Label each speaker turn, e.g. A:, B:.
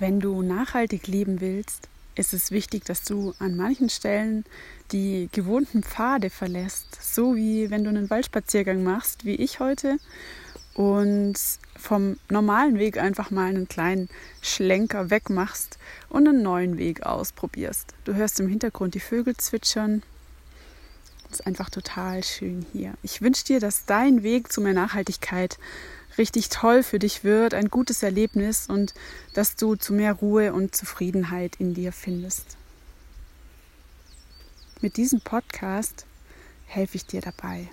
A: Wenn du nachhaltig leben willst, ist es wichtig, dass du an manchen Stellen die gewohnten Pfade verlässt, so wie wenn du einen Waldspaziergang machst, wie ich heute, und vom normalen Weg einfach mal einen kleinen Schlenker wegmachst und einen neuen Weg ausprobierst. Du hörst im Hintergrund die Vögel zwitschern. Das ist einfach total schön hier. Ich wünsche dir, dass dein Weg zu mehr Nachhaltigkeit richtig toll für dich wird, ein gutes Erlebnis und dass du zu mehr Ruhe und Zufriedenheit in dir findest. Mit diesem Podcast helfe ich dir dabei.